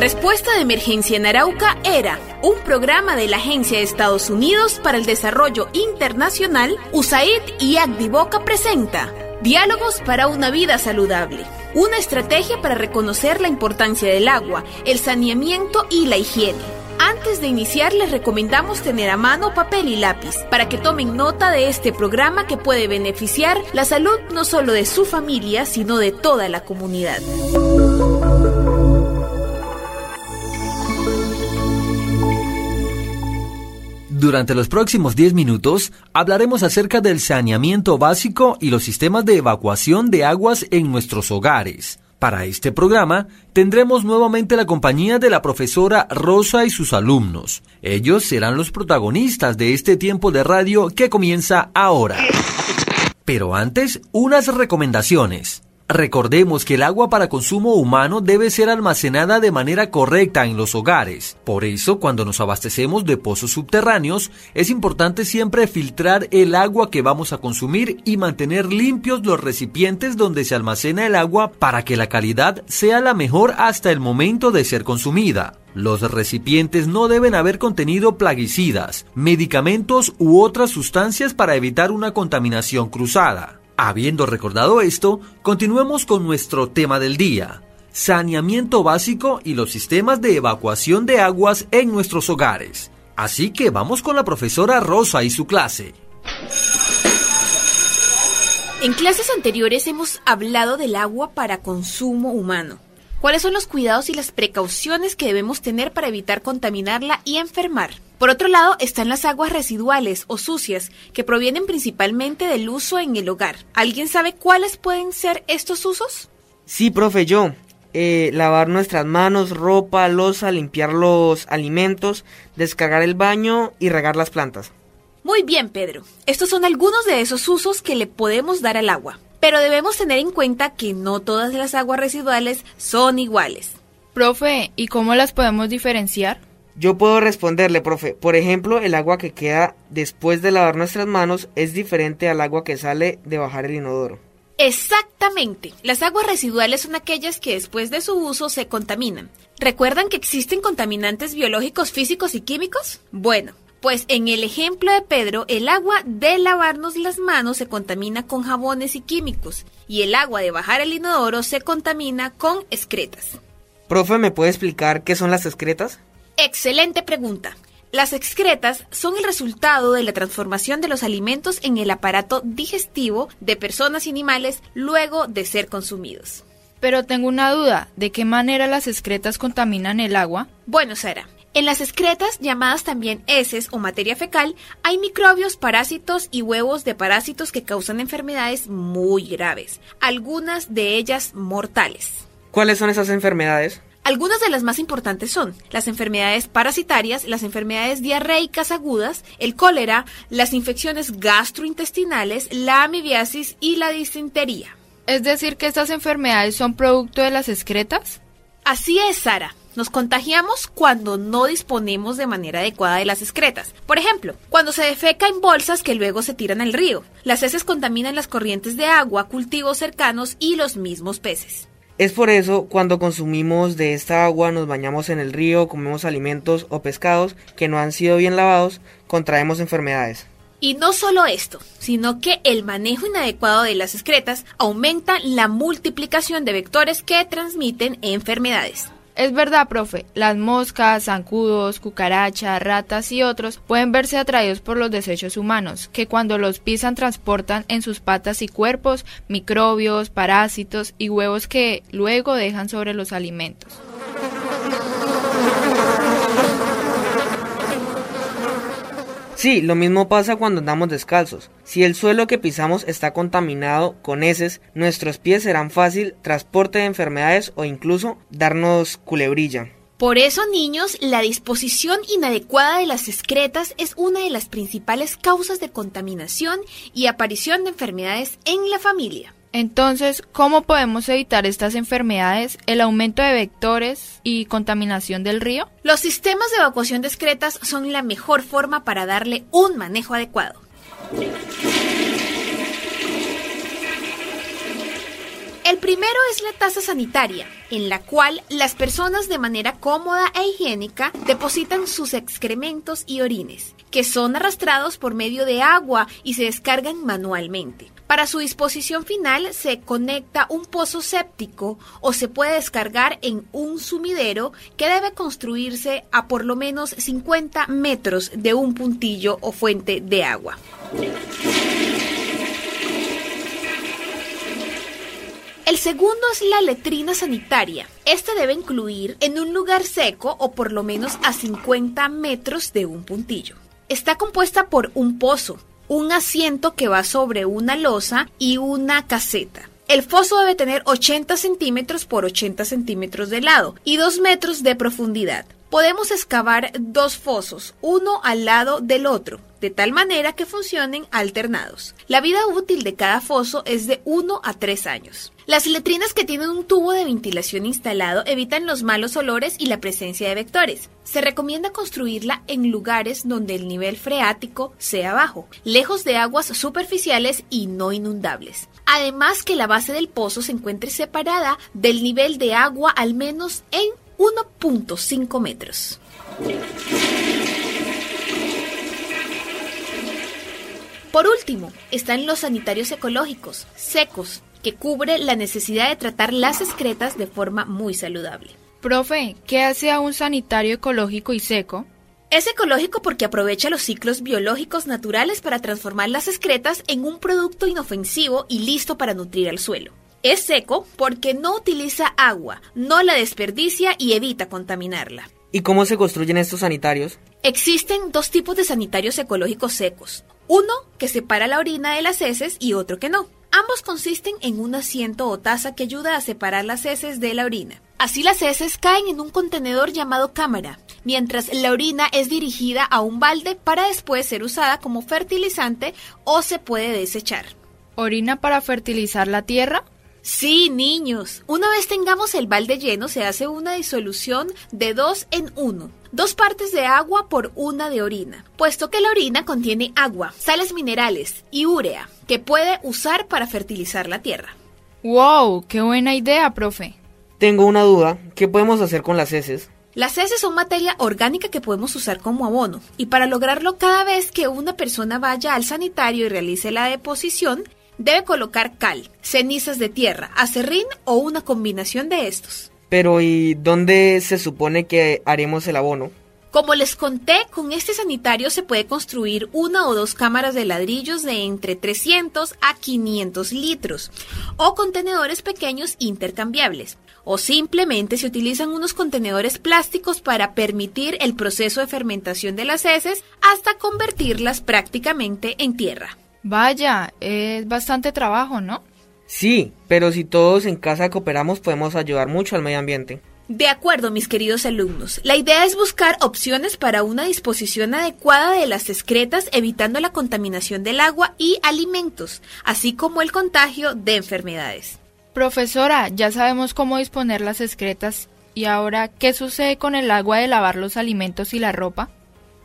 Respuesta de Emergencia en Arauca era un programa de la Agencia de Estados Unidos para el Desarrollo Internacional, USAID y Agdivoca presenta Diálogos para una vida saludable. Una estrategia para reconocer la importancia del agua, el saneamiento y la higiene. Antes de iniciar les recomendamos tener a mano papel y lápiz para que tomen nota de este programa que puede beneficiar la salud no solo de su familia, sino de toda la comunidad. Durante los próximos 10 minutos hablaremos acerca del saneamiento básico y los sistemas de evacuación de aguas en nuestros hogares. Para este programa tendremos nuevamente la compañía de la profesora Rosa y sus alumnos. Ellos serán los protagonistas de este tiempo de radio que comienza ahora. Pero antes, unas recomendaciones. Recordemos que el agua para consumo humano debe ser almacenada de manera correcta en los hogares. Por eso, cuando nos abastecemos de pozos subterráneos, es importante siempre filtrar el agua que vamos a consumir y mantener limpios los recipientes donde se almacena el agua para que la calidad sea la mejor hasta el momento de ser consumida. Los recipientes no deben haber contenido plaguicidas, medicamentos u otras sustancias para evitar una contaminación cruzada. Habiendo recordado esto, continuemos con nuestro tema del día, saneamiento básico y los sistemas de evacuación de aguas en nuestros hogares. Así que vamos con la profesora Rosa y su clase. En clases anteriores hemos hablado del agua para consumo humano. ¿Cuáles son los cuidados y las precauciones que debemos tener para evitar contaminarla y enfermar? Por otro lado, están las aguas residuales o sucias, que provienen principalmente del uso en el hogar. ¿Alguien sabe cuáles pueden ser estos usos? Sí, profe, yo. Eh, lavar nuestras manos, ropa, losa, limpiar los alimentos, descargar el baño y regar las plantas. Muy bien, Pedro. Estos son algunos de esos usos que le podemos dar al agua. Pero debemos tener en cuenta que no todas las aguas residuales son iguales. Profe, ¿y cómo las podemos diferenciar? Yo puedo responderle, profe. Por ejemplo, el agua que queda después de lavar nuestras manos es diferente al agua que sale de bajar el inodoro. Exactamente. Las aguas residuales son aquellas que después de su uso se contaminan. ¿Recuerdan que existen contaminantes biológicos, físicos y químicos? Bueno, pues en el ejemplo de Pedro, el agua de lavarnos las manos se contamina con jabones y químicos, y el agua de bajar el inodoro se contamina con excretas. Profe, ¿me puede explicar qué son las excretas? Excelente pregunta. Las excretas son el resultado de la transformación de los alimentos en el aparato digestivo de personas y animales luego de ser consumidos. Pero tengo una duda, ¿de qué manera las excretas contaminan el agua? Bueno, Sara, en las excretas, llamadas también heces o materia fecal, hay microbios, parásitos y huevos de parásitos que causan enfermedades muy graves, algunas de ellas mortales. ¿Cuáles son esas enfermedades? Algunas de las más importantes son las enfermedades parasitarias, las enfermedades diarreicas agudas, el cólera, las infecciones gastrointestinales, la amibiasis y la disentería. ¿Es decir que estas enfermedades son producto de las excretas? Así es, Sara. Nos contagiamos cuando no disponemos de manera adecuada de las excretas. Por ejemplo, cuando se defeca en bolsas que luego se tiran al río. Las heces contaminan las corrientes de agua, cultivos cercanos y los mismos peces. Es por eso cuando consumimos de esta agua, nos bañamos en el río, comemos alimentos o pescados que no han sido bien lavados, contraemos enfermedades. Y no solo esto, sino que el manejo inadecuado de las excretas aumenta la multiplicación de vectores que transmiten enfermedades. Es verdad, profe, las moscas, zancudos, cucarachas, ratas y otros pueden verse atraídos por los desechos humanos, que cuando los pisan transportan en sus patas y cuerpos microbios, parásitos y huevos que luego dejan sobre los alimentos. Sí, lo mismo pasa cuando andamos descalzos. Si el suelo que pisamos está contaminado con heces, nuestros pies serán fácil transporte de enfermedades o incluso darnos culebrilla. Por eso, niños, la disposición inadecuada de las excretas es una de las principales causas de contaminación y aparición de enfermedades en la familia. Entonces, ¿cómo podemos evitar estas enfermedades, el aumento de vectores y contaminación del río? Los sistemas de evacuación discretas son la mejor forma para darle un manejo adecuado. El primero es la taza sanitaria, en la cual las personas de manera cómoda e higiénica depositan sus excrementos y orines, que son arrastrados por medio de agua y se descargan manualmente. Para su disposición final se conecta un pozo séptico o se puede descargar en un sumidero que debe construirse a por lo menos 50 metros de un puntillo o fuente de agua. El segundo es la letrina sanitaria. Esta debe incluir en un lugar seco o por lo menos a 50 metros de un puntillo. Está compuesta por un pozo, un asiento que va sobre una losa y una caseta. El foso debe tener 80 centímetros por 80 centímetros de lado y 2 metros de profundidad. Podemos excavar dos fosos, uno al lado del otro, de tal manera que funcionen alternados. La vida útil de cada foso es de 1 a 3 años. Las letrinas que tienen un tubo de ventilación instalado evitan los malos olores y la presencia de vectores. Se recomienda construirla en lugares donde el nivel freático sea bajo, lejos de aguas superficiales y no inundables. Además que la base del pozo se encuentre separada del nivel de agua al menos en 1.5 metros. Por último, están los sanitarios ecológicos, secos, que cubre la necesidad de tratar las excretas de forma muy saludable. Profe, ¿qué hace a un sanitario ecológico y seco? Es ecológico porque aprovecha los ciclos biológicos naturales para transformar las excretas en un producto inofensivo y listo para nutrir al suelo. Es seco porque no utiliza agua, no la desperdicia y evita contaminarla. ¿Y cómo se construyen estos sanitarios? Existen dos tipos de sanitarios ecológicos secos. Uno que separa la orina de las heces y otro que no. Consisten en un asiento o taza que ayuda a separar las heces de la orina. Así las heces caen en un contenedor llamado cámara, mientras la orina es dirigida a un balde para después ser usada como fertilizante o se puede desechar. ¿Orina para fertilizar la tierra? Sí, niños. Una vez tengamos el balde lleno, se hace una disolución de dos en uno. Dos partes de agua por una de orina, puesto que la orina contiene agua, sales minerales y urea, que puede usar para fertilizar la tierra. ¡Wow! ¡Qué buena idea, profe! Tengo una duda. ¿Qué podemos hacer con las heces? Las heces son materia orgánica que podemos usar como abono, y para lograrlo cada vez que una persona vaya al sanitario y realice la deposición, debe colocar cal, cenizas de tierra, acerrín o una combinación de estos. Pero ¿y dónde se supone que haremos el abono? Como les conté, con este sanitario se puede construir una o dos cámaras de ladrillos de entre 300 a 500 litros o contenedores pequeños intercambiables. O simplemente se utilizan unos contenedores plásticos para permitir el proceso de fermentación de las heces hasta convertirlas prácticamente en tierra. Vaya, es bastante trabajo, ¿no? Sí, pero si todos en casa cooperamos podemos ayudar mucho al medio ambiente. De acuerdo, mis queridos alumnos. La idea es buscar opciones para una disposición adecuada de las excretas, evitando la contaminación del agua y alimentos, así como el contagio de enfermedades. Profesora, ya sabemos cómo disponer las excretas. ¿Y ahora qué sucede con el agua de lavar los alimentos y la ropa?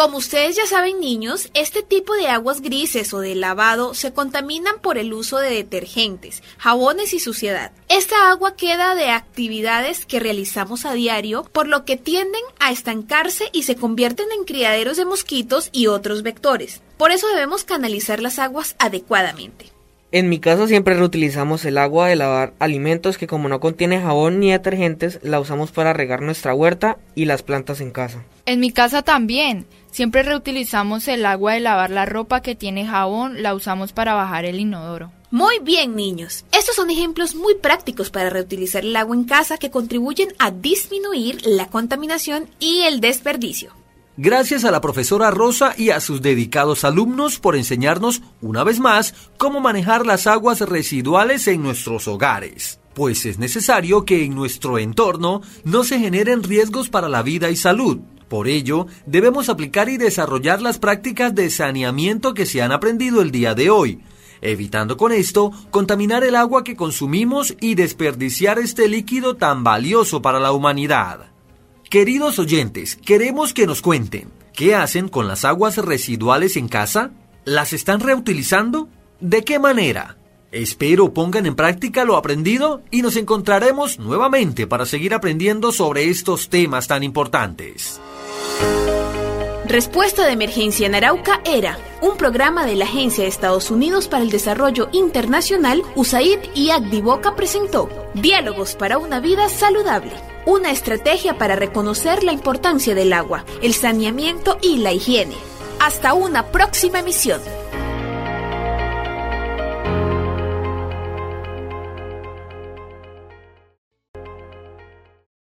Como ustedes ya saben, niños, este tipo de aguas grises o de lavado se contaminan por el uso de detergentes, jabones y suciedad. Esta agua queda de actividades que realizamos a diario, por lo que tienden a estancarse y se convierten en criaderos de mosquitos y otros vectores. Por eso debemos canalizar las aguas adecuadamente. En mi caso siempre reutilizamos el agua de lavar alimentos que como no contiene jabón ni detergentes, la usamos para regar nuestra huerta y las plantas en casa. En mi casa también. Siempre reutilizamos el agua de lavar la ropa que tiene jabón, la usamos para bajar el inodoro. Muy bien, niños. Estos son ejemplos muy prácticos para reutilizar el agua en casa que contribuyen a disminuir la contaminación y el desperdicio. Gracias a la profesora Rosa y a sus dedicados alumnos por enseñarnos una vez más cómo manejar las aguas residuales en nuestros hogares. Pues es necesario que en nuestro entorno no se generen riesgos para la vida y salud. Por ello, debemos aplicar y desarrollar las prácticas de saneamiento que se han aprendido el día de hoy, evitando con esto contaminar el agua que consumimos y desperdiciar este líquido tan valioso para la humanidad. Queridos oyentes, queremos que nos cuenten, ¿qué hacen con las aguas residuales en casa? ¿Las están reutilizando? ¿De qué manera? Espero pongan en práctica lo aprendido y nos encontraremos nuevamente para seguir aprendiendo sobre estos temas tan importantes. Respuesta de Emergencia en Arauca era un programa de la Agencia de Estados Unidos para el Desarrollo Internacional, USAID y Agdivoca presentó Diálogos para una vida saludable, una estrategia para reconocer la importancia del agua, el saneamiento y la higiene. Hasta una próxima emisión.